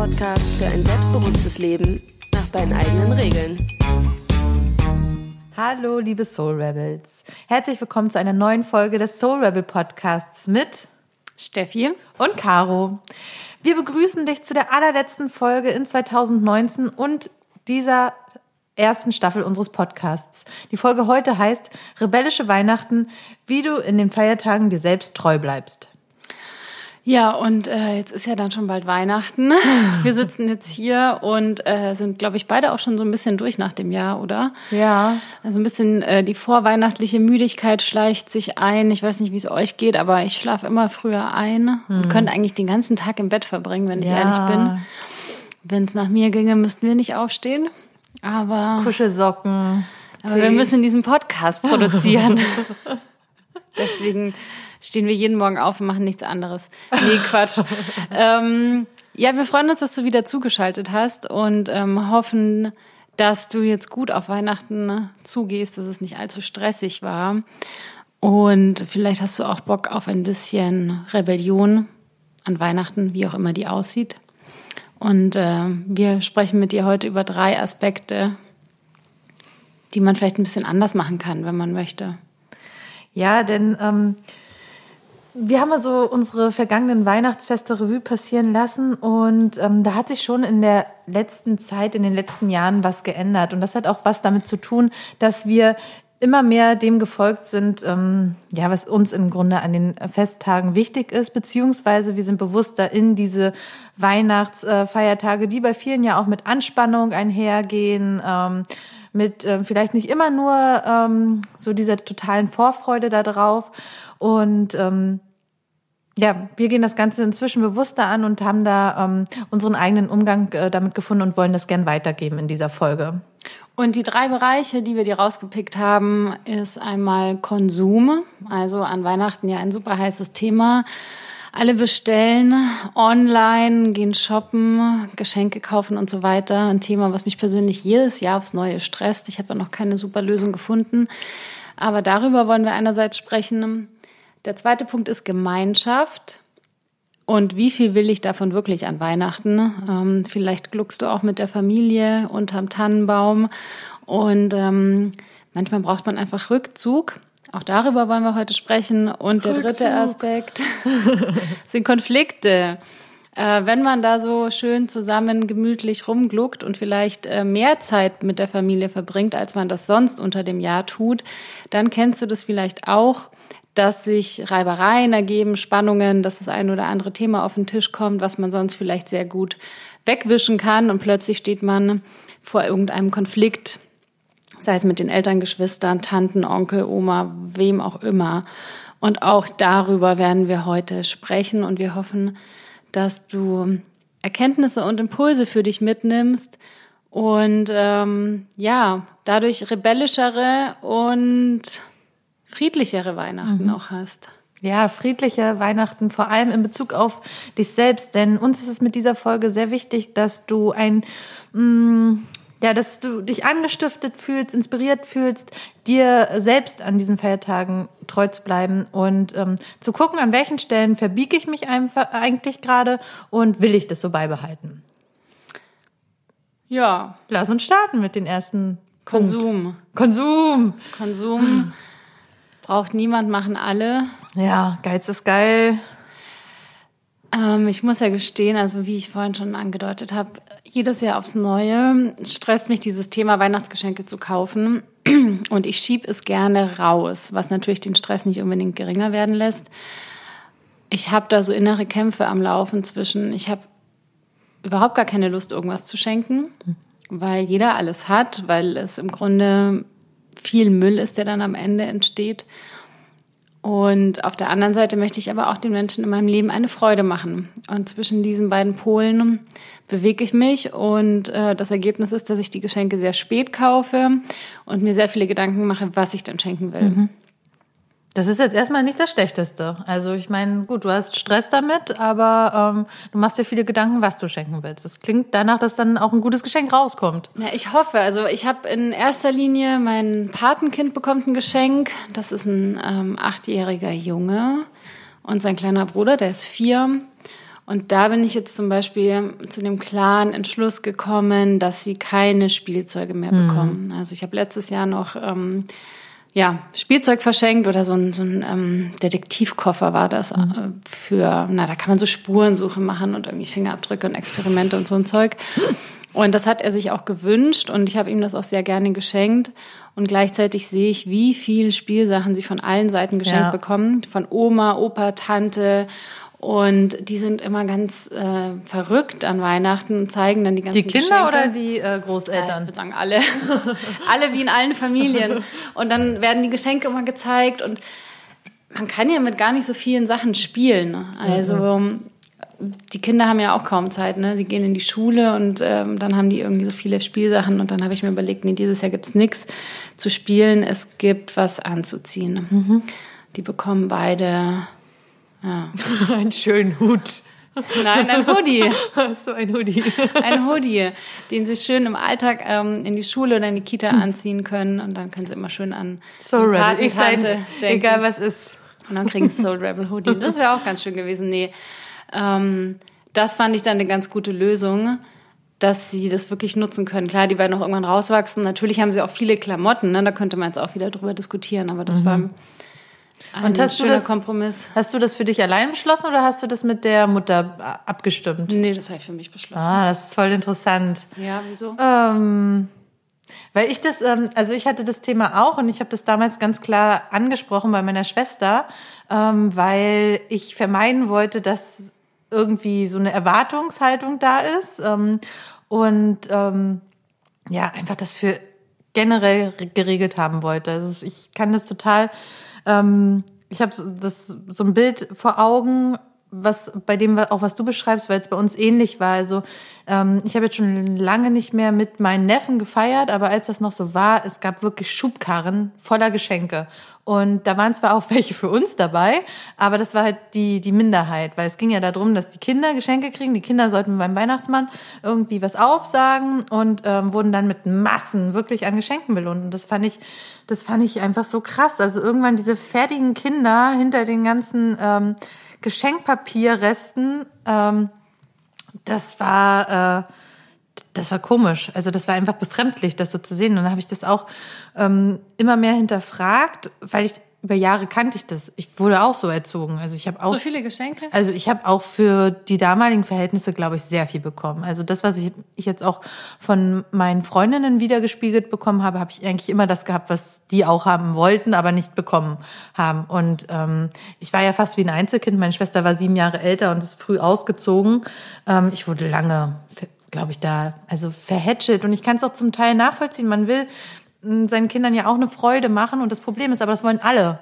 Podcast für ein selbstbewusstes Leben nach deinen eigenen Regeln. Hallo, liebe Soul Rebels. Herzlich willkommen zu einer neuen Folge des Soul Rebel Podcasts mit Steffi und Caro. Wir begrüßen dich zu der allerletzten Folge in 2019 und dieser ersten Staffel unseres Podcasts. Die Folge heute heißt Rebellische Weihnachten, wie du in den Feiertagen dir selbst treu bleibst. Ja, und äh, jetzt ist ja dann schon bald Weihnachten. Wir sitzen jetzt hier und äh, sind, glaube ich, beide auch schon so ein bisschen durch nach dem Jahr, oder? Ja. Also ein bisschen äh, die vorweihnachtliche Müdigkeit schleicht sich ein. Ich weiß nicht, wie es euch geht, aber ich schlafe immer früher ein hm. und könnte eigentlich den ganzen Tag im Bett verbringen, wenn ich ja. ehrlich bin. Wenn es nach mir ginge, müssten wir nicht aufstehen. Aber Kuschelsocken. Aber Tee. wir müssen diesen Podcast produzieren. Deswegen stehen wir jeden Morgen auf und machen nichts anderes. Nee, Quatsch. ähm, ja, wir freuen uns, dass du wieder zugeschaltet hast und ähm, hoffen, dass du jetzt gut auf Weihnachten zugehst, dass es nicht allzu stressig war. Und vielleicht hast du auch Bock auf ein bisschen Rebellion an Weihnachten, wie auch immer die aussieht. Und äh, wir sprechen mit dir heute über drei Aspekte, die man vielleicht ein bisschen anders machen kann, wenn man möchte. Ja, denn ähm, wir haben so unsere vergangenen Weihnachtsfeste Revue passieren lassen und ähm, da hat sich schon in der letzten Zeit, in den letzten Jahren was geändert. Und das hat auch was damit zu tun, dass wir immer mehr dem gefolgt sind, ähm, ja, was uns im Grunde an den Festtagen wichtig ist, beziehungsweise wir sind bewusster in diese Weihnachtsfeiertage, die bei vielen ja auch mit Anspannung einhergehen, ähm, mit äh, vielleicht nicht immer nur ähm, so dieser totalen Vorfreude darauf. Und ähm, ja, wir gehen das Ganze inzwischen bewusster an und haben da ähm, unseren eigenen Umgang äh, damit gefunden und wollen das gern weitergeben in dieser Folge. Und die drei Bereiche, die wir dir rausgepickt haben, ist einmal Konsum, also an Weihnachten ja ein super heißes Thema. Alle bestellen online, gehen shoppen, Geschenke kaufen und so weiter. Ein Thema, was mich persönlich jedes Jahr aufs Neue stresst. Ich habe noch keine super Lösung gefunden. Aber darüber wollen wir einerseits sprechen. Der zweite Punkt ist Gemeinschaft. Und wie viel will ich davon wirklich an Weihnachten? Ähm, vielleicht gluckst du auch mit der Familie unterm Tannenbaum. Und ähm, manchmal braucht man einfach Rückzug. Auch darüber wollen wir heute sprechen. Und der Rückzug. dritte Aspekt sind Konflikte. Äh, wenn man da so schön zusammen gemütlich rumgluckt und vielleicht äh, mehr Zeit mit der Familie verbringt, als man das sonst unter dem Jahr tut, dann kennst du das vielleicht auch dass sich Reibereien ergeben, Spannungen, dass das ein oder andere Thema auf den Tisch kommt, was man sonst vielleicht sehr gut wegwischen kann und plötzlich steht man vor irgendeinem Konflikt, sei es mit den Eltern, Geschwistern, Tanten, Onkel, Oma, wem auch immer. Und auch darüber werden wir heute sprechen und wir hoffen, dass du Erkenntnisse und Impulse für dich mitnimmst und ähm, ja, dadurch rebellischere und friedlichere Weihnachten mhm. auch hast. Ja, friedliche Weihnachten, vor allem in Bezug auf dich selbst. Denn uns ist es mit dieser Folge sehr wichtig, dass du ein, mh, mm, ja, dass du dich angestiftet fühlst, inspiriert fühlst, dir selbst an diesen Feiertagen treu zu bleiben und ähm, zu gucken, an welchen Stellen verbiege ich mich einfach eigentlich gerade und will ich das so beibehalten. Ja. Lass uns starten mit den ersten Konsum. Punkt. Konsum. Konsum. Braucht niemand, machen alle. Ja, Geiz ist geil. Ähm, ich muss ja gestehen, also wie ich vorhin schon angedeutet habe, jedes Jahr aufs Neue stresst mich dieses Thema Weihnachtsgeschenke zu kaufen. Und ich schiebe es gerne raus, was natürlich den Stress nicht unbedingt geringer werden lässt. Ich habe da so innere Kämpfe am Laufen zwischen, ich habe überhaupt gar keine Lust, irgendwas zu schenken, weil jeder alles hat, weil es im Grunde viel Müll ist, der dann am Ende entsteht. Und auf der anderen Seite möchte ich aber auch den Menschen in meinem Leben eine Freude machen. Und zwischen diesen beiden Polen bewege ich mich. Und äh, das Ergebnis ist, dass ich die Geschenke sehr spät kaufe und mir sehr viele Gedanken mache, was ich dann schenken will. Mhm. Das ist jetzt erstmal nicht das Schlechteste. Also ich meine, gut, du hast Stress damit, aber ähm, du machst dir viele Gedanken, was du schenken willst. Das klingt danach, dass dann auch ein gutes Geschenk rauskommt. Ja, ich hoffe. Also ich habe in erster Linie mein Patenkind bekommt ein Geschenk. Das ist ein ähm, achtjähriger Junge und sein kleiner Bruder, der ist vier. Und da bin ich jetzt zum Beispiel zu dem klaren Entschluss gekommen, dass sie keine Spielzeuge mehr mhm. bekommen. Also ich habe letztes Jahr noch ähm, ja, Spielzeug verschenkt oder so ein, so ein ähm, Detektivkoffer war das mhm. äh, für, na, da kann man so Spurensuche machen und irgendwie Fingerabdrücke und Experimente und so ein Zeug. Und das hat er sich auch gewünscht und ich habe ihm das auch sehr gerne geschenkt. Und gleichzeitig sehe ich, wie viel Spielsachen sie von allen Seiten geschenkt ja. bekommen. Von Oma, Opa, Tante. Und die sind immer ganz äh, verrückt an Weihnachten und zeigen dann die ganzen Die Kinder Geschenke. oder die äh, Großeltern? Ja, ich würde sagen alle. alle wie in allen Familien. Und dann werden die Geschenke immer gezeigt und man kann ja mit gar nicht so vielen Sachen spielen. Also mhm die Kinder haben ja auch kaum Zeit, ne? Sie gehen in die Schule und ähm, dann haben die irgendwie so viele Spielsachen und dann habe ich mir überlegt, nee, dieses Jahr gibt's nichts zu spielen, es gibt was anzuziehen. Mhm. Die bekommen beide ja. einen schönen Hut. Nein, ein Hoodie. so ein Hoodie. Ein Hoodie, den sie schön im Alltag ähm, in die Schule oder in die Kita anziehen können und dann können sie immer schön an so Rebel. Ich sein, denken. egal was ist. Und dann kriegen sie Soul Rebel Hoodie. Das wäre auch ganz schön gewesen. Nee, ähm, das fand ich dann eine ganz gute Lösung, dass sie das wirklich nutzen können. Klar, die werden auch irgendwann rauswachsen. Natürlich haben sie auch viele Klamotten, ne? da könnte man jetzt auch wieder drüber diskutieren, aber das mhm. war ein Und hast schöner du das, Kompromiss. Hast du das für dich allein beschlossen oder hast du das mit der Mutter abgestimmt? Nee, das habe ich für mich beschlossen. Ah, das ist voll interessant. Ja, wieso? Ähm, weil ich das, ähm, also ich hatte das Thema auch und ich habe das damals ganz klar angesprochen bei meiner Schwester, ähm, weil ich vermeiden wollte, dass irgendwie so eine Erwartungshaltung da ist ähm, und ähm, ja, einfach das für generell geregelt haben wollte. Also ich kann das total, ähm, ich habe das so ein Bild vor Augen, was bei dem auch was du beschreibst, weil es bei uns ähnlich war. Also ähm, ich habe jetzt schon lange nicht mehr mit meinen Neffen gefeiert, aber als das noch so war, es gab wirklich Schubkarren voller Geschenke. Und da waren zwar auch welche für uns dabei, aber das war halt die, die Minderheit, weil es ging ja darum, dass die Kinder Geschenke kriegen. Die Kinder sollten beim Weihnachtsmann irgendwie was aufsagen und ähm, wurden dann mit Massen wirklich an Geschenken belohnt. Und das fand ich, das fand ich einfach so krass. Also irgendwann diese fertigen Kinder hinter den ganzen ähm, Geschenkpapierresten, ähm, das war, äh, das war komisch. Also das war einfach befremdlich, das so zu sehen. Und dann habe ich das auch ähm, immer mehr hinterfragt, weil ich über Jahre kannte ich das. Ich wurde auch so erzogen. Also ich habe auch so viele Geschenke. Also ich habe auch für die damaligen Verhältnisse, glaube ich, sehr viel bekommen. Also das, was ich, ich jetzt auch von meinen Freundinnen wiedergespiegelt bekommen habe, habe ich eigentlich immer das gehabt, was die auch haben wollten, aber nicht bekommen haben. Und ähm, ich war ja fast wie ein Einzelkind. Meine Schwester war sieben Jahre älter und ist früh ausgezogen. Ähm, ich wurde lange glaube ich, da also verhätschelt. Und ich kann es auch zum Teil nachvollziehen. Man will seinen Kindern ja auch eine Freude machen. Und das Problem ist, aber das wollen alle.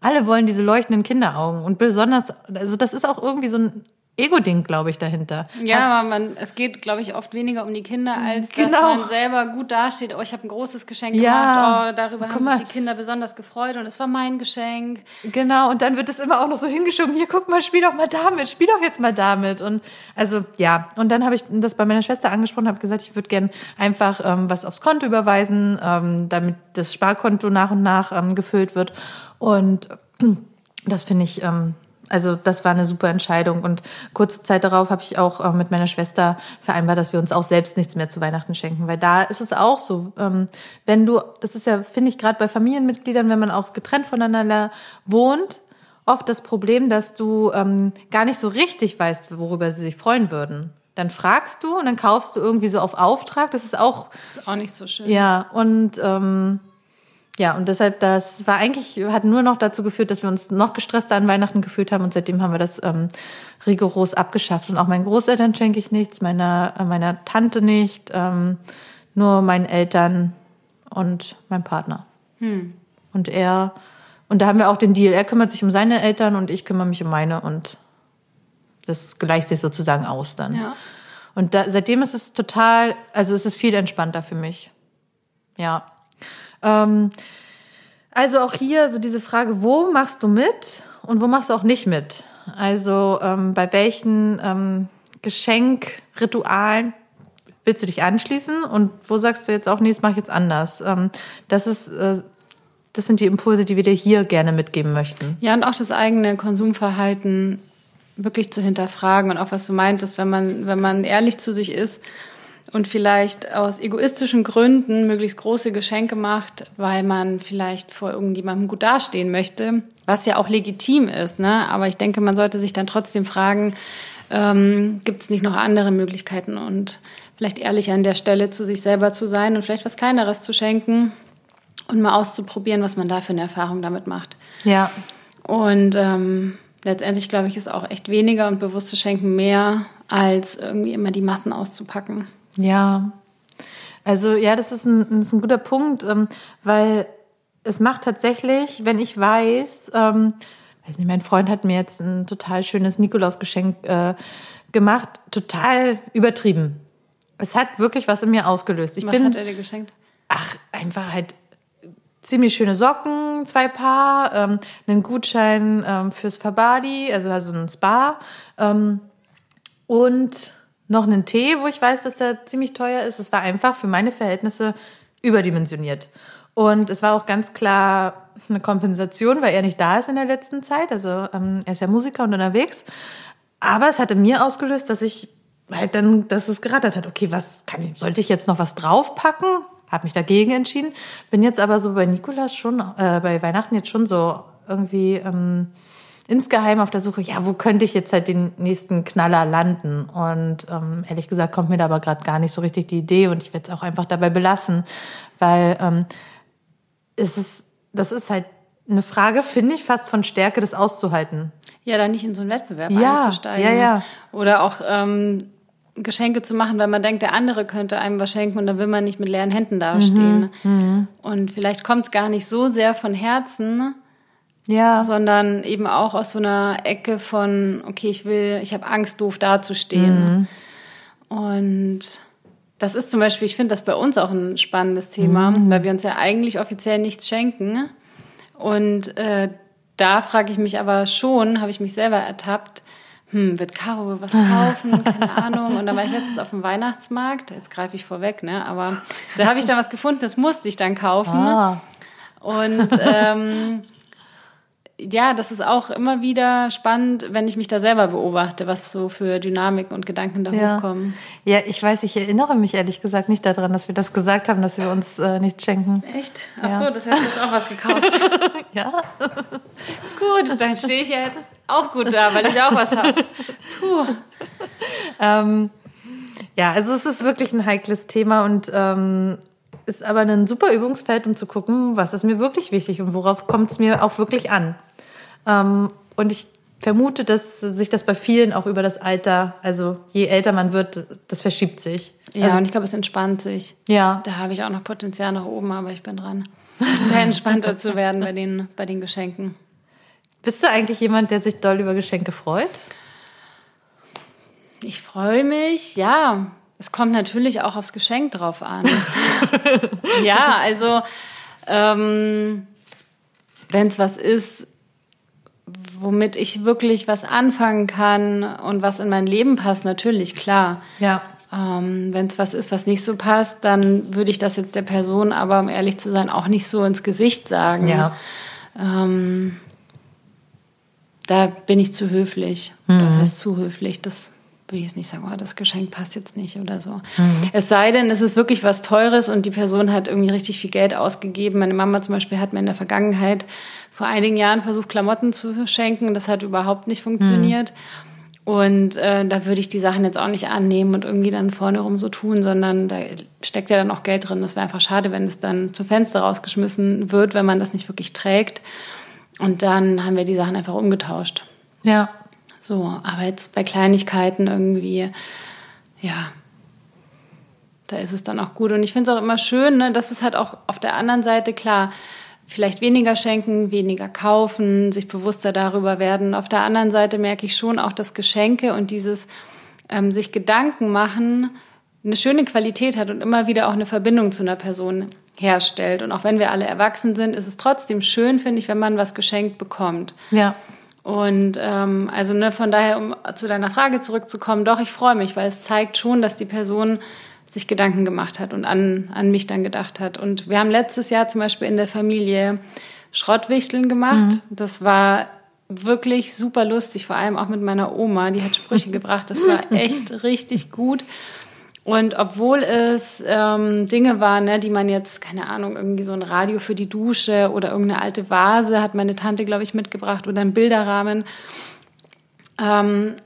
Alle wollen diese leuchtenden Kinderaugen. Und besonders, also das ist auch irgendwie so ein Ego-Ding, glaube ich, dahinter. Ja, aber man, es geht, glaube ich, oft weniger um die Kinder, als genau. dass man selber gut dasteht. Oh, ich habe ein großes Geschenk ja. gemacht. Oh, darüber guck haben mal. sich die Kinder besonders gefreut und es war mein Geschenk. Genau, und dann wird es immer auch noch so hingeschoben. Hier, guck mal, spiel doch mal damit, spiel doch jetzt mal damit. Und also ja, und dann habe ich das bei meiner Schwester angesprochen, habe gesagt, ich würde gern einfach ähm, was aufs Konto überweisen, ähm, damit das Sparkonto nach und nach ähm, gefüllt wird. Und das finde ich ähm, also das war eine super Entscheidung. Und kurze Zeit darauf habe ich auch äh, mit meiner Schwester vereinbart, dass wir uns auch selbst nichts mehr zu Weihnachten schenken. Weil da ist es auch so, ähm, wenn du, das ist ja, finde ich, gerade bei Familienmitgliedern, wenn man auch getrennt voneinander wohnt, oft das Problem, dass du ähm, gar nicht so richtig weißt, worüber sie sich freuen würden. Dann fragst du und dann kaufst du irgendwie so auf Auftrag. Das ist auch. Ist auch nicht so schön. Ja, und ähm, ja, und deshalb, das war eigentlich, hat nur noch dazu geführt, dass wir uns noch gestresster an Weihnachten gefühlt haben und seitdem haben wir das ähm, rigoros abgeschafft. Und auch meinen Großeltern schenke ich nichts, meiner, äh, meiner Tante nicht, ähm, nur meinen Eltern und meinem Partner. Hm. Und er, und da haben wir auch den Deal, er kümmert sich um seine Eltern und ich kümmere mich um meine und das gleicht sich sozusagen aus dann. Ja. Und da, seitdem ist es total, also es ist viel entspannter für mich. Ja. Ähm, also auch hier so diese Frage, wo machst du mit und wo machst du auch nicht mit? Also ähm, bei welchen ähm, Geschenkritualen willst du dich anschließen und wo sagst du jetzt auch, nee, das mache ich jetzt anders? Ähm, das ist äh, das sind die Impulse, die wir dir hier gerne mitgeben möchten. Ja, und auch das eigene Konsumverhalten wirklich zu hinterfragen und auch was du meintest, wenn man, wenn man ehrlich zu sich ist und vielleicht aus egoistischen Gründen möglichst große Geschenke macht, weil man vielleicht vor irgendjemandem gut dastehen möchte, was ja auch legitim ist. Ne? Aber ich denke, man sollte sich dann trotzdem fragen, ähm, gibt es nicht noch andere Möglichkeiten und vielleicht ehrlich an der Stelle zu sich selber zu sein und vielleicht was Kleineres zu schenken und mal auszuprobieren, was man da für eine Erfahrung damit macht. Ja. Und ähm, letztendlich, glaube ich, ist auch echt weniger und bewusstes Schenken mehr, als irgendwie immer die Massen auszupacken. Ja. Also ja, das ist ein, das ist ein guter Punkt, ähm, weil es macht tatsächlich, wenn ich weiß, ähm, weiß nicht, mein Freund hat mir jetzt ein total schönes Nikolausgeschenk äh, gemacht, total übertrieben. Es hat wirklich was in mir ausgelöst. Ich was bin, hat er dir geschenkt? Ach, einfach halt ziemlich schöne Socken, zwei Paar, ähm, einen Gutschein ähm, fürs Fabadi, also also ein Spa ähm, und noch einen Tee, wo ich weiß, dass der ziemlich teuer ist. Es war einfach für meine Verhältnisse überdimensioniert. Und es war auch ganz klar eine Kompensation, weil er nicht da ist in der letzten Zeit. Also ähm, er ist ja Musiker und unterwegs. Aber es hatte mir ausgelöst, dass ich halt dann, dass es gerattert hat. Okay, was kann ich, sollte ich jetzt noch was draufpacken? Habe mich dagegen entschieden. Bin jetzt aber so bei Nikolas schon, äh, bei Weihnachten jetzt schon so irgendwie ähm, insgeheim auf der Suche, ja, wo könnte ich jetzt halt den nächsten Knaller landen? Und ähm, ehrlich gesagt kommt mir da aber gerade gar nicht so richtig die Idee und ich werde es auch einfach dabei belassen, weil ähm, es ist, das ist halt eine Frage, finde ich, fast von Stärke, das auszuhalten. Ja, da nicht in so einen Wettbewerb Ja, einzusteigen. ja, ja. Oder auch ähm, Geschenke zu machen, weil man denkt, der andere könnte einem was schenken und dann will man nicht mit leeren Händen dastehen. Mhm, Und vielleicht kommt es gar nicht so sehr von Herzen, Ja, sondern eben auch aus so einer Ecke von, okay, ich will, ich habe Angst, doof dazustehen. Und das ist zum Beispiel, ich finde das bei uns auch ein spannendes Thema, weil wir uns ja eigentlich offiziell nichts schenken. Und äh, da frage ich mich aber schon, habe ich mich selber ertappt, hm, wird Caro was kaufen? Keine Ahnung. Und dann war ich letztens auf dem Weihnachtsmarkt, jetzt greife ich vorweg, ne? Aber da habe ich dann was gefunden, das musste ich dann kaufen. ah, Und ähm, ja, das ist auch immer wieder spannend, wenn ich mich da selber beobachte, was so für Dynamiken und Gedanken da ja. hochkommen. Ja, ich weiß, ich erinnere mich ehrlich gesagt nicht daran, dass wir das gesagt haben, dass wir uns äh, nichts schenken. Echt? Ach Ja. so, das hättest du jetzt auch was gekauft. Ja. gut, dann stehe ich ja jetzt auch gut da, weil ich auch was habe. Puh. Ähm, ja, also es ist wirklich ein heikles Thema und ähm, ist aber ein super Übungsfeld, um zu gucken, was ist mir wirklich wichtig und worauf kommt es mir auch wirklich an. Ähm, und ich vermute, dass sich das bei vielen auch über das Alter, also je älter man wird, das verschiebt sich. Ja, also, und ich glaube, es entspannt sich. ja, Da habe ich auch noch Potenzial nach oben, aber ich bin dran. Da entspannter zu werden bei den, bei den Geschenken. bist du eigentlich jemand, der sich doll über Geschenke freut? Ich freue mich, ja. Es kommt natürlich auch aufs Geschenk drauf an. ja, also ähm, wenn es was ist, womit ich wirklich was anfangen kann und was in mein Leben passt, natürlich, klar. Ja. Ähm, wenn es was ist, was nicht so passt, dann würde ich das jetzt der Person, aber um ehrlich zu sein, auch nicht so ins Gesicht sagen. Ja. Ähm, da bin ich zu höflich. Oder was heißt zu höflich? Das würde ich jetzt nicht sagen, oh, das Geschenk passt jetzt nicht oder so. Es sei denn, es ist wirklich was Teures und die Person hat irgendwie richtig viel Geld ausgegeben. Meine Mama zum Beispiel hat mir in der Vergangenheit vor einigen Jahren versucht, Klamotten zu schenken. Das hat überhaupt nicht funktioniert. Und äh, da würde ich die Sachen jetzt auch nicht annehmen und irgendwie dann vorne rum so tun, sondern da steckt ja dann auch Geld drin. Das wäre einfach schade, wenn es dann zum Fenster rausgeschmissen wird, wenn man das nicht wirklich trägt. Und dann haben wir die Sachen einfach umgetauscht. Ja. So, aber jetzt bei Kleinigkeiten irgendwie, ja, da ist es dann auch gut. Und ich finde es auch immer schön, ne, dass es halt auch auf der anderen Seite klar, vielleicht weniger schenken, weniger kaufen, sich bewusster darüber werden. Auf der anderen Seite merke ich schon auch, dass Geschenke und dieses ähm, sich Gedanken machen eine schöne Qualität hat und immer wieder auch eine Verbindung zu einer Person herstellt. Und auch wenn wir alle erwachsen sind, ist es trotzdem schön, finde ich, wenn man was geschenkt bekommt. Ja. Und ähm, also ne, von daher, um zu deiner Frage zurückzukommen, doch, ich freue mich, weil es zeigt schon, dass die Person sich Gedanken gemacht hat und an, an mich dann gedacht hat. Und wir haben letztes Jahr zum Beispiel in der Familie Schrottwichteln gemacht. Das war wirklich super lustig, vor allem auch mit meiner Oma. Die hat Sprüche gebracht. Das war echt richtig gut. Und obwohl es ähm, Dinge waren, ne, die man jetzt, keine Ahnung, irgendwie so ein Radio für die Dusche oder irgendeine alte Vase hat meine Tante, glaube ich, mitgebracht oder ein Bilderrahmen. Ähm,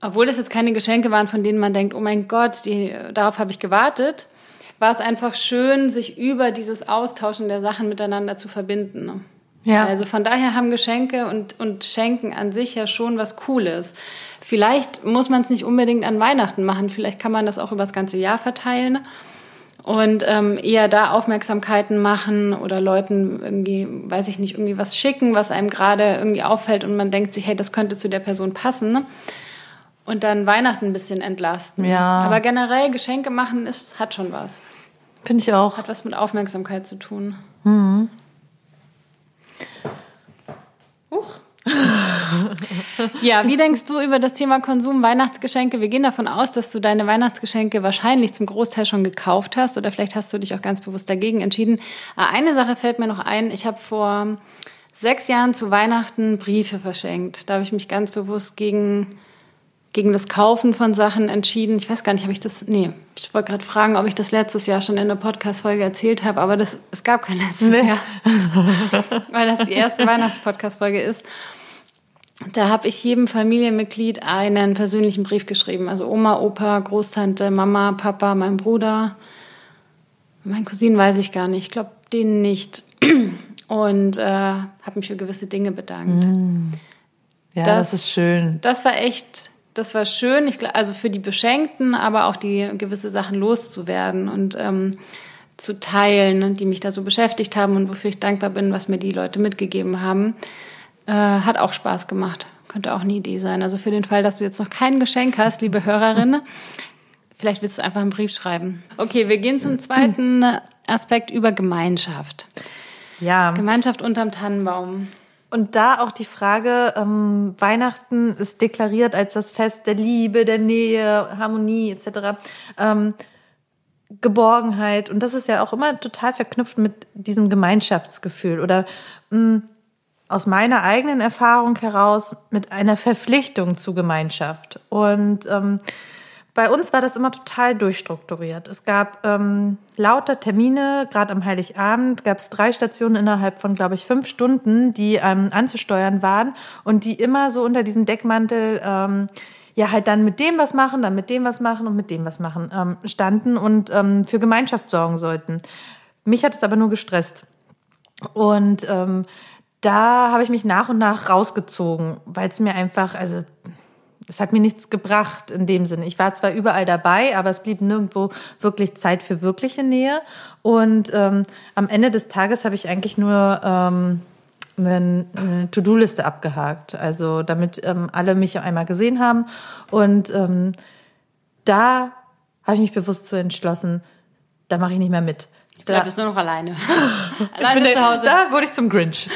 obwohl das jetzt keine Geschenke waren, von denen man denkt, oh mein Gott, die, darauf habe ich gewartet, war es einfach schön, sich über dieses Austauschen der Sachen miteinander zu verbinden. Ne? Ja. Also von daher haben Geschenke und, und Schenken an sich ja schon was Cooles. Vielleicht muss man es nicht unbedingt an Weihnachten machen, vielleicht kann man das auch über das ganze Jahr verteilen und ähm, eher da Aufmerksamkeiten machen oder Leuten irgendwie, weiß ich nicht, irgendwie was schicken, was einem gerade irgendwie auffällt und man denkt sich, hey, das könnte zu der Person passen. Und dann Weihnachten ein bisschen entlasten. Ja. Aber generell Geschenke machen ist, hat schon was. Finde ich auch. Hat was mit Aufmerksamkeit zu tun. Mhm. Huch. ja, wie denkst du über das Thema Konsum, Weihnachtsgeschenke? Wir gehen davon aus, dass du deine Weihnachtsgeschenke wahrscheinlich zum Großteil schon gekauft hast oder vielleicht hast du dich auch ganz bewusst dagegen entschieden. Äh, eine Sache fällt mir noch ein. Ich habe vor sechs Jahren zu Weihnachten Briefe verschenkt. Da habe ich mich ganz bewusst gegen gegen das Kaufen von Sachen entschieden. Ich weiß gar nicht, habe ich das. Nee, ich wollte gerade fragen, ob ich das letztes Jahr schon in der Podcast-Folge erzählt habe, aber das, es gab kein letztes nee. Jahr. Weil das die erste Weihnachtspodcast-Folge ist. Da habe ich jedem Familienmitglied einen persönlichen Brief geschrieben. Also Oma, Opa, Großtante, Mama, Papa, mein Bruder. Mein Cousin weiß ich gar nicht. Ich glaube, den nicht. Und äh, habe mich für gewisse Dinge bedankt. Mm. Ja, das, das ist schön. Das war echt das war schön, ich, also für die Beschenkten, aber auch die gewisse Sachen loszuwerden und ähm, zu teilen, ne, die mich da so beschäftigt haben und wofür ich dankbar bin, was mir die Leute mitgegeben haben, äh, hat auch Spaß gemacht. Könnte auch eine Idee sein. Also für den Fall, dass du jetzt noch kein Geschenk hast, liebe Hörerin, vielleicht willst du einfach einen Brief schreiben. Okay, wir gehen zum zweiten Aspekt über Gemeinschaft. Ja. Gemeinschaft unterm Tannenbaum. Und da auch die Frage, ähm, Weihnachten ist deklariert als das Fest der Liebe, der Nähe, Harmonie etc. Ähm, Geborgenheit. Und das ist ja auch immer total verknüpft mit diesem Gemeinschaftsgefühl oder mh, mm, aus meiner eigenen Erfahrung heraus mit einer Verpflichtung zu Gemeinschaft. Und ähm, bei uns war das immer total durchstrukturiert. Es gab ähm, lauter Termine, gerade am Heiligabend gab es drei Stationen innerhalb von, glaube ich, fünf Stunden, die ähm, anzusteuern waren und die immer so unter diesem Deckmantel ähm, ja halt dann mit dem was machen, dann mit dem was machen und mit dem was machen ähm, standen und ähm, für Gemeinschaft sorgen sollten. Mich hat es aber nur gestresst. Und ähm, da habe ich mich nach und nach rausgezogen, weil es mir einfach, also es hat mir nichts gebracht in dem Sinne. Ich war zwar überall dabei, aber es blieb nirgendwo wirklich Zeit für wirkliche Nähe. Und ähm, am Ende des Tages habe ich eigentlich nur ähm, eine, eine To-Do-Liste abgehakt. Also damit ähm, alle mich einmal gesehen haben. Und ähm, da habe ich mich bewusst zu entschlossen, da mache ich nicht mehr mit. Da bist du nur noch alleine. alleine der, zu Hause. Da wurde ich zum Grinch.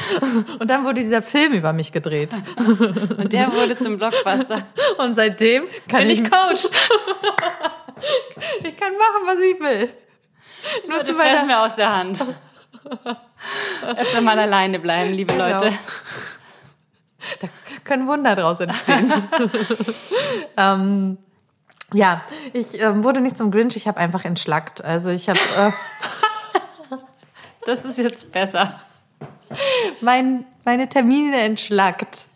Und dann wurde dieser Film über mich gedreht. Und der wurde zum Blockbuster. Und seitdem kann Bin ich, ich Coach. ich kann machen, was ich will. Nur Leute, zu meiner... mir aus der Hand. Öfter mal alleine bleiben, liebe genau. Leute. Da können Wunder draus entstehen. ähm, ja, ich äh, wurde nicht zum Grinch, ich habe einfach entschlackt. Also ich habe... Äh, das ist jetzt besser. Mein, meine Termine entschlackt.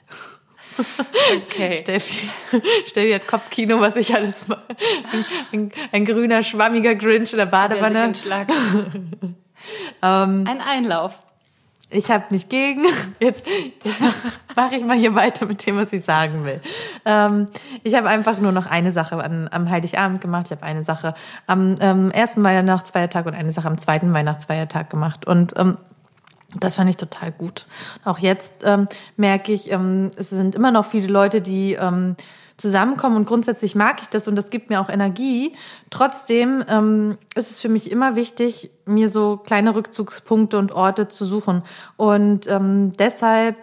Okay. Steffi, Steffi hat Kopfkino, was ich alles mache. Ein, ein, grüner, schwammiger Grinch in der Badewanne. Der sich entschlackt. ähm, ein Einlauf. Ich habe mich gegen. Jetzt, jetzt mache ich mal hier weiter mit dem, was ich sagen will. Ähm, ich habe einfach nur noch eine Sache an, am Heiligabend gemacht. Ich habe eine Sache am ähm, ersten Weihnachtsfeiertag und eine Sache am zweiten Weihnachtsfeiertag gemacht. Und ähm, das fand ich total gut. Auch jetzt ähm, merke ich, ähm, es sind immer noch viele Leute, die ähm, zusammenkommen und grundsätzlich mag ich das und das gibt mir auch Energie. Trotzdem ähm, ist es für mich immer wichtig, mir so kleine Rückzugspunkte und Orte zu suchen. Und ähm, deshalb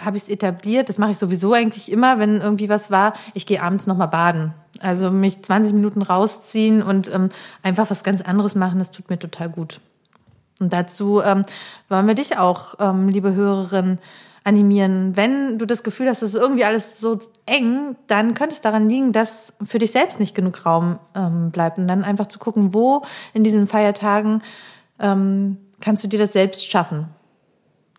habe ich es etabliert. Das mache ich sowieso eigentlich immer, wenn irgendwie was war. Ich gehe abends noch mal baden. Also mich 20 Minuten rausziehen und ähm, einfach was ganz anderes machen, das tut mir total gut. Und dazu ähm, wollen wir dich auch, ähm, liebe Hörerin, animieren. Wenn du das Gefühl hast, es ist irgendwie alles so eng, dann könnte es daran liegen, dass für dich selbst nicht genug Raum ähm, bleibt. Und dann einfach zu gucken, wo in diesen Feiertagen ähm, kannst du dir das selbst schaffen.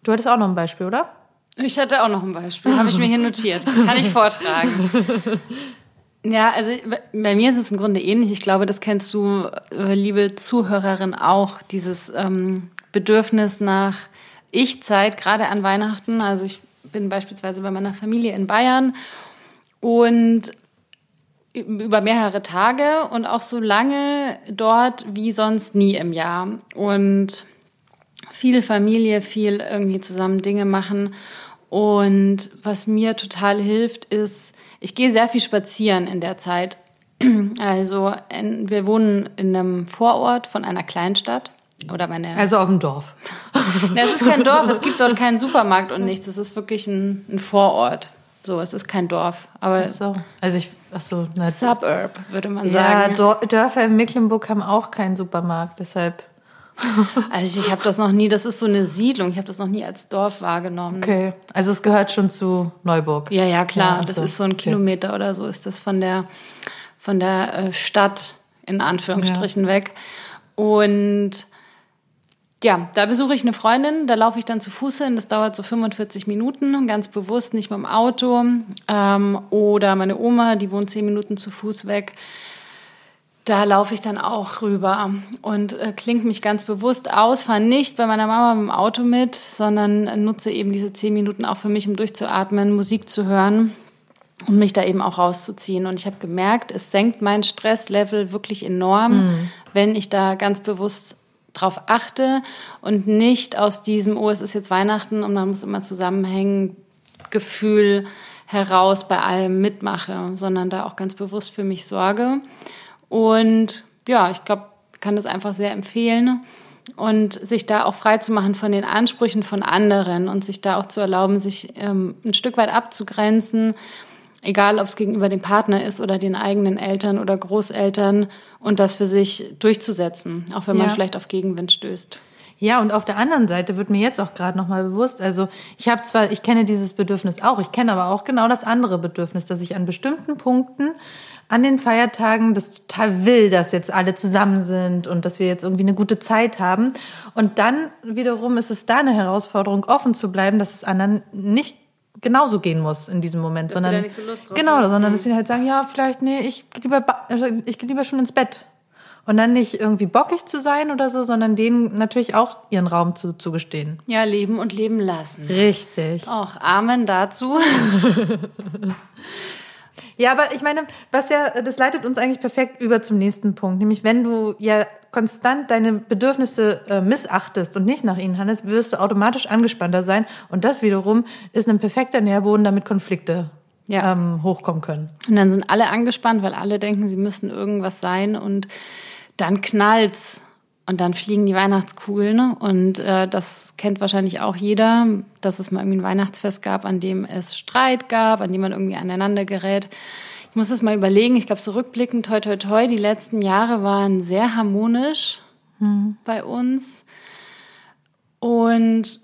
Du hattest auch noch ein Beispiel, oder? Ich hatte auch noch ein Beispiel, habe ich mir hier notiert. Kann ich vortragen. Ja, also bei mir ist es im Grunde ähnlich. Ich glaube, das kennst du, äh, liebe Zuhörerin, auch, dieses ähm, Bedürfnis nach Ich-Zeit, gerade an Weihnachten. Also ich bin beispielsweise bei meiner Familie in Bayern und über mehrere Tage und auch so lange dort wie sonst nie im Jahr. Und viel Familie, viel irgendwie zusammen Dinge machen. Und was mir total hilft, ist, ich gehe sehr viel spazieren in der Zeit. Also wir wohnen in einem Vorort von einer Kleinstadt. Oder meine also auf dem Dorf. Es ist kein Dorf, es gibt dort keinen Supermarkt und nichts. Es ist wirklich ein, ein Vorort. So, es ist kein Dorf. Aber ach so. Also ich, ach so, na, Suburb, würde man sagen. Ja, Dörfer in Mecklenburg haben auch keinen Supermarkt, deshalb. Also ich habe das noch nie, das ist so eine Siedlung, ich habe das noch nie als Dorf wahrgenommen. Okay, also es gehört schon zu Neuburg. Ja, ja, klar, ja, das so. ist so ein Kilometer okay. oder so ist das von der, von der äh, Stadt in Anführungsstrichen ja. weg. Und ja, da besuche ich eine Freundin, da laufe ich dann zu Fuß hin, das dauert so 45 Minuten, ganz bewusst, nicht mit dem Auto. Ähm, oder meine Oma, die wohnt 10 Minuten zu Fuß weg. Da laufe ich dann auch rüber und äh, klingt mich ganz bewusst aus, fahre nicht bei meiner Mama mit dem Auto mit, sondern nutze eben diese 10 Minuten auch für mich, um durchzuatmen, Musik zu hören und mich da eben auch rauszuziehen. Und ich habe gemerkt, es senkt mein Stresslevel wirklich enorm, mhm. wenn ich da ganz bewusst drauf achte und nicht aus diesem, oh, es ist jetzt Weihnachten und man muss immer zusammenhängen, Gefühl heraus bei allem mitmache, sondern da auch ganz bewusst für mich sorge. Und ja, ich glaube, kann das einfach sehr empfehlen und sich da auch frei zu machen von den Ansprüchen von anderen und sich da auch zu erlauben, sich ähm, ein Stück weit abzugrenzen, egal ob es gegenüber dem Partner ist oder den eigenen Eltern oder Großeltern und das für sich durchzusetzen, auch wenn man vielleicht auf Gegenwind stößt. Ja, und auf der anderen Seite wird mir jetzt auch gerade nochmal bewusst, also ich habe zwar, ich kenne dieses Bedürfnis auch, ich kenne aber auch genau das andere Bedürfnis, dass ich an bestimmten Punkten an den Feiertagen das total will, dass jetzt alle zusammen sind und dass wir jetzt irgendwie eine gute Zeit haben. Und dann wiederum ist es da eine Herausforderung, offen zu bleiben, dass es anderen nicht genauso gehen muss in diesem Moment, dass sondern so genau, haben. sondern dass sie halt sagen, ja, vielleicht nee, ich gehe lieber also ich gehe lieber schon ins Bett. Und dann nicht irgendwie bockig zu sein oder so, sondern denen natürlich auch ihren Raum zu, zugestehen. Ja, leben und leben lassen. Richtig. Auch Amen dazu. Ja, aber ich meine, was ja, das leitet uns eigentlich perfekt über zum nächsten Punkt. Nämlich, wenn du ja konstant deine Bedürfnisse äh, missachtest und nicht nach ihnen handelst, wirst du automatisch angespannter sein. Und das wiederum ist ein perfekter Nährboden, damit Konflikte ja. ähm, hochkommen können. Und dann sind alle angespannt, weil alle denken, sie müssen irgendwas sein und dann knallt's. Und dann fliegen die Weihnachtskugeln. Und äh, das kennt wahrscheinlich auch jeder, dass es mal irgendwie ein Weihnachtsfest gab, an dem es Streit gab, an dem man irgendwie aneinander gerät. Ich muss das mal überlegen. Ich glaube, so rückblickend, toi, toi, toi, die letzten Jahre waren sehr harmonisch mhm. bei uns. Und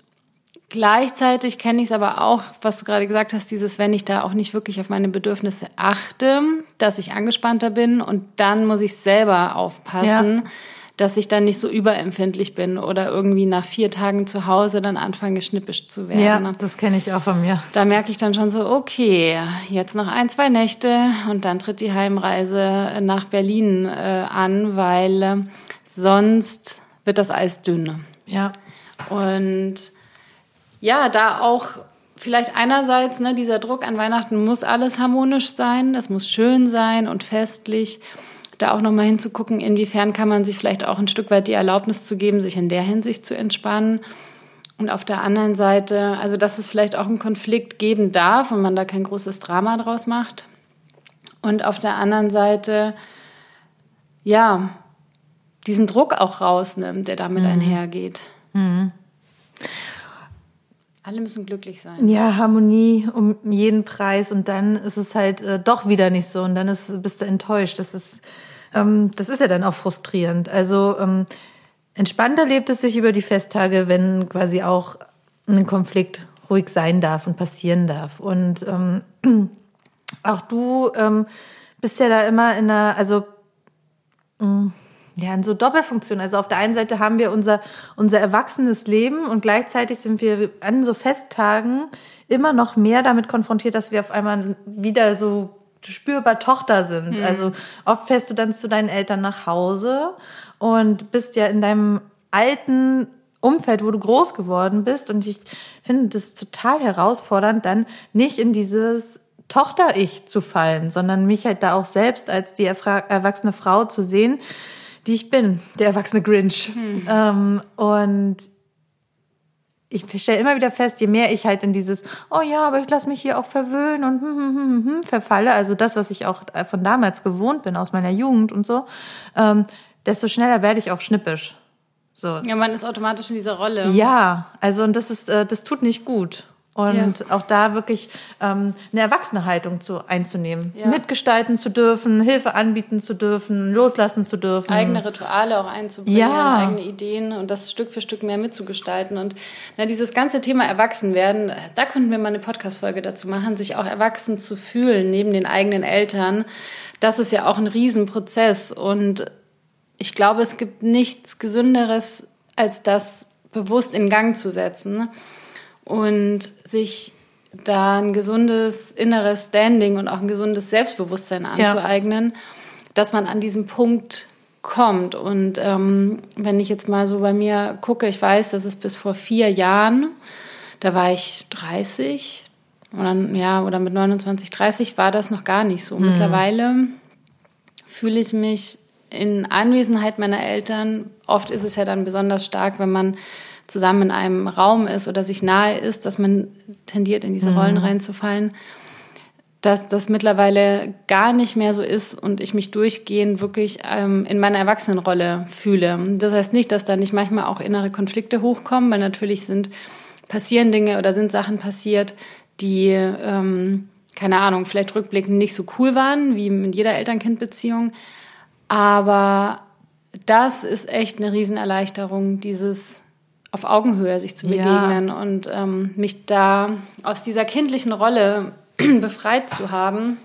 gleichzeitig kenne ich es aber auch, was du gerade gesagt hast, dieses, wenn ich da auch nicht wirklich auf meine Bedürfnisse achte, dass ich angespannter bin und dann muss ich selber aufpassen. Ja dass ich dann nicht so überempfindlich bin oder irgendwie nach vier Tagen zu Hause dann anfange, schnippisch zu werden. Ja, das kenne ich auch von mir. Da merke ich dann schon so, okay, jetzt noch ein, zwei Nächte und dann tritt die Heimreise nach Berlin äh, an, weil äh, sonst wird das Eis dünn. Ja. Und ja, da auch vielleicht einerseits, ne, dieser Druck an Weihnachten muss alles harmonisch sein, es muss schön sein und festlich da auch nochmal hinzugucken, inwiefern kann man sich vielleicht auch ein Stück weit die Erlaubnis zu geben, sich in der Hinsicht zu entspannen. Und auf der anderen Seite, also dass es vielleicht auch einen Konflikt geben darf und man da kein großes Drama draus macht. Und auf der anderen Seite, ja, diesen Druck auch rausnimmt, der damit mhm. einhergeht. Mhm. Alle müssen glücklich sein. Ja, Harmonie um jeden Preis und dann ist es halt äh, doch wieder nicht so und dann ist, bist du enttäuscht. Das ist ähm, das ist ja dann auch frustrierend. Also ähm, entspannter lebt es sich über die Festtage, wenn quasi auch ein Konflikt ruhig sein darf und passieren darf. Und ähm, auch du ähm, bist ja da immer in einer, also mm, ja, in so Doppelfunktion. Also auf der einen Seite haben wir unser, unser erwachsenes Leben und gleichzeitig sind wir an so Festtagen immer noch mehr damit konfrontiert, dass wir auf einmal wieder so spürbar Tochter sind. Mhm. Also oft fährst du dann zu deinen Eltern nach Hause und bist ja in deinem alten Umfeld, wo du groß geworden bist. Und ich finde das total herausfordernd, dann nicht in dieses Tochter-Ich zu fallen, sondern mich halt da auch selbst als die erwachsene Frau zu sehen, die ich bin, der erwachsene Grinch. Hm. Ähm, und ich stelle immer wieder fest, je mehr ich halt in dieses, oh ja, aber ich lasse mich hier auch verwöhnen und hm, hm, hm, hm, verfalle, also das, was ich auch von damals gewohnt bin, aus meiner Jugend und so, ähm, desto schneller werde ich auch schnippisch. So. Ja, man ist automatisch in dieser Rolle. Ja, also und das ist, äh, das tut nicht gut. Und ja. auch da wirklich ähm, eine erwachsene Haltung zu, einzunehmen. Ja. Mitgestalten zu dürfen, Hilfe anbieten zu dürfen, loslassen zu dürfen. Eigene Rituale auch einzubringen, ja. eigene Ideen und das Stück für Stück mehr mitzugestalten. Und na, dieses ganze Thema Erwachsenwerden, da könnten wir mal eine Podcast-Folge dazu machen, sich auch erwachsen zu fühlen neben den eigenen Eltern. Das ist ja auch ein Riesenprozess. Und ich glaube, es gibt nichts Gesünderes, als das bewusst in Gang zu setzen und sich da ein gesundes inneres Standing und auch ein gesundes Selbstbewusstsein anzueignen, ja. dass man an diesem Punkt kommt. Und ähm, wenn ich jetzt mal so bei mir gucke, ich weiß, dass es bis vor vier Jahren, da war ich 30 oder, ja, oder mit 29, 30 war das noch gar nicht so. Mhm. Mittlerweile fühle ich mich in Anwesenheit meiner Eltern, oft ist es ja dann besonders stark, wenn man zusammen in einem Raum ist oder sich nahe ist, dass man tendiert, in diese Rollen mhm. reinzufallen, dass das mittlerweile gar nicht mehr so ist und ich mich durchgehend wirklich ähm, in meiner Erwachsenenrolle fühle. Das heißt nicht, dass da nicht manchmal auch innere Konflikte hochkommen, weil natürlich sind passieren Dinge oder sind Sachen passiert, die ähm, keine Ahnung, vielleicht rückblickend nicht so cool waren, wie in jeder Eltern-Kind-Beziehung. Aber das ist echt eine Riesenerleichterung, dieses auf Augenhöhe sich zu begegnen ja. und ähm, mich da aus dieser kindlichen Rolle befreit zu haben.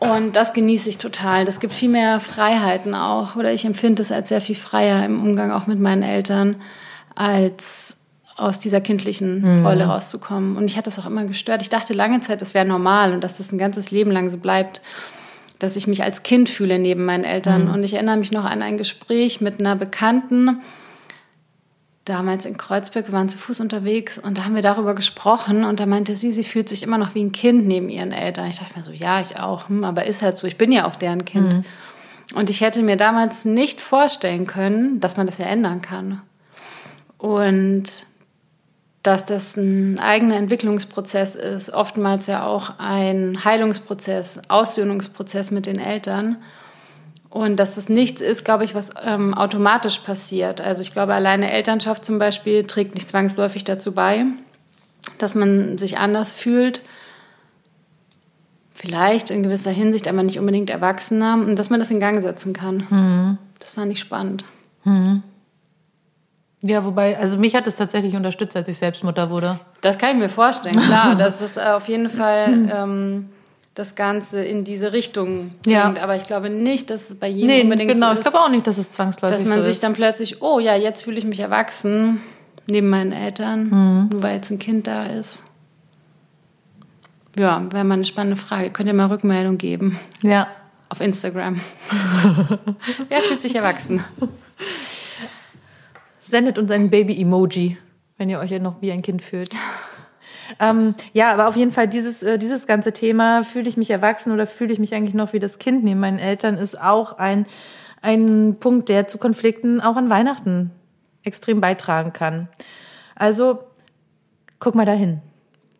Und das genieße ich total. Das gibt viel mehr Freiheiten auch, oder ich empfinde es als sehr viel freier im Umgang auch mit meinen Eltern, als aus dieser kindlichen mhm. Rolle rauszukommen. Und mich hat das auch immer gestört. Ich dachte lange Zeit, das wäre normal und dass das ein ganzes Leben lang so bleibt, dass ich mich als Kind fühle neben meinen Eltern. Mhm. Und ich erinnere mich noch an ein Gespräch mit einer Bekannten, damals in Kreuzberg, wir waren zu Fuß unterwegs und da haben wir darüber gesprochen und da meinte sie, sie fühlt sich immer noch wie ein Kind neben ihren Eltern. Ich dachte mir so, ja, ich auch, hm, aber ist halt so, ich bin ja auch deren Kind. Mhm. Und ich hätte mir damals nicht vorstellen können, dass man das ja ändern kann. Und dass das ein eigener Entwicklungsprozess ist, oftmals ja auch ein Heilungsprozess, Aussöhnungsprozess mit den Eltern. Und dass das nichts ist, glaube ich, was ähm, automatisch passiert. Also ich glaube, alleine Elternschaft zum Beispiel trägt nicht zwangsläufig dazu bei, dass man sich anders fühlt. Vielleicht in gewisser Hinsicht, aber nicht unbedingt Erwachsener. Und dass man das in Gang setzen kann. Mhm. Das fand ich spannend. Mhm. Ja, wobei, also mich hat es tatsächlich unterstützt, als ich selbst Mutter wurde. Das kann ich mir vorstellen, klar. Das ist auf jeden Fall... Ähm, das Ganze in diese Richtung ja. bringt. Aber ich glaube nicht, dass es bei jedem nee, unbedingt genau. so ist. Genau, ich glaube auch nicht, dass es zwangsläufig ist. Dass man so sich dann plötzlich, oh ja, jetzt fühle ich mich erwachsen neben meinen Eltern, mhm. nur weil jetzt ein Kind da ist. Ja, wäre mal eine spannende Frage. Könnt ihr mal Rückmeldung geben? Ja. Auf Instagram. Wer fühlt sich erwachsen? Sendet uns ein Baby-Emoji, wenn ihr euch ja noch wie ein Kind fühlt. Ähm, ja, aber auf jeden Fall dieses, äh, dieses ganze Thema, fühle ich mich erwachsen oder fühle ich mich eigentlich noch wie das Kind neben meinen Eltern, ist auch ein, ein Punkt, der zu Konflikten auch an Weihnachten extrem beitragen kann. Also guck mal dahin.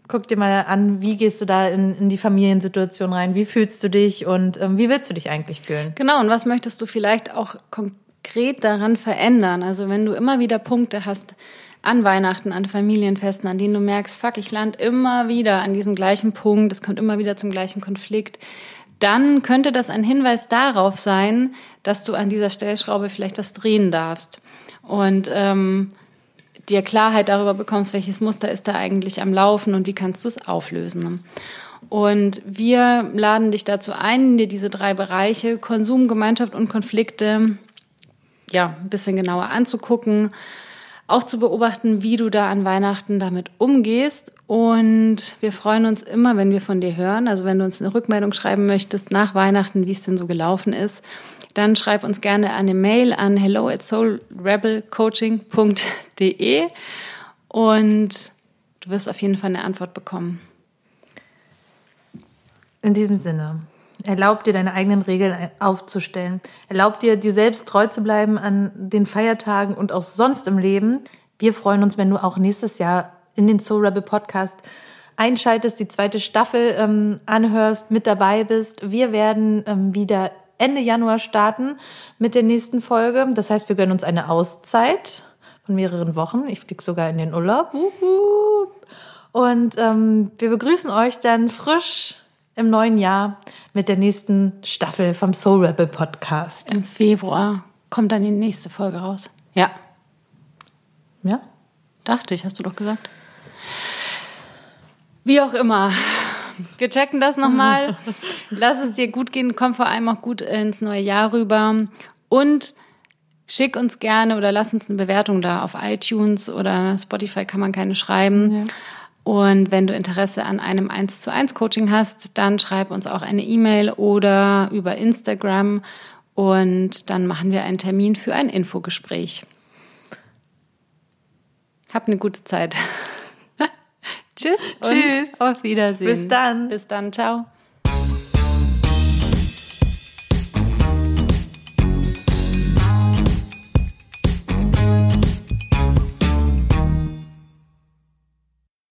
Guck dir mal an, wie gehst du da in, in die Familiensituation rein? Wie fühlst du dich und ähm, wie willst du dich eigentlich fühlen? Genau, und was möchtest du vielleicht auch konkret daran verändern? Also wenn du immer wieder Punkte hast, an Weihnachten, an Familienfesten, an denen du merkst, fuck, ich lande immer wieder an diesem gleichen Punkt, es kommt immer wieder zum gleichen Konflikt, dann könnte das ein Hinweis darauf sein, dass du an dieser Stellschraube vielleicht was drehen darfst. Und ähm, dir Klarheit darüber bekommst, welches Muster ist da eigentlich am Laufen und wie kannst du es auflösen. Und wir laden dich dazu ein, dir diese drei Bereiche Konsum, Gemeinschaft und Konflikte ja, ein bisschen genauer anzugucken, auch zu beobachten, wie du da an Weihnachten damit umgehst. Und wir freuen uns immer, wenn wir von dir hören. Also wenn du uns eine Rückmeldung schreiben möchtest nach Weihnachten, wie es denn so gelaufen ist, dann schreib uns gerne eine Mail an hello at soulrebelcoaching.de und du wirst auf jeden Fall eine Antwort bekommen. In diesem Sinne, erlaub dir deine eigenen Regeln aufzustellen. Erlaub dir, dir selbst treu zu bleiben an den Feiertagen und auch sonst im Leben. Wir freuen uns, wenn du auch nächstes Jahr in den Soul Rebel Podcast einschaltest, die zweite Staffel ähm, anhörst, mit dabei bist. Wir werden ähm, wieder Ende Januar starten mit der nächsten Folge. Das heißt, wir gönnen uns eine Auszeit von mehreren Wochen. Ich fliege sogar in den Urlaub. Und ähm, wir begrüßen euch dann frisch im neuen Jahr mit der nächsten Staffel vom Soul Rebel Podcast. Im Februar kommt dann die nächste Folge raus. Ja. Ja? Dachte ich, hast du doch gesagt. Wie auch immer. Wir checken das nochmal. Lass es dir gut gehen, komm vor allem auch gut ins neue Jahr rüber. Und schick uns gerne oder lass uns eine Bewertung da auf iTunes oder Spotify kann man keine schreiben. Ja. Und wenn du Interesse an einem 1 zu 1 Coaching hast, dann schreib uns auch eine E-Mail oder über Instagram und dann machen wir einen Termin für ein Infogespräch. Hab eine gute Zeit. Tschüss. Tschüss. Und auf Wiedersehen. Bis dann. Bis dann. Ciao.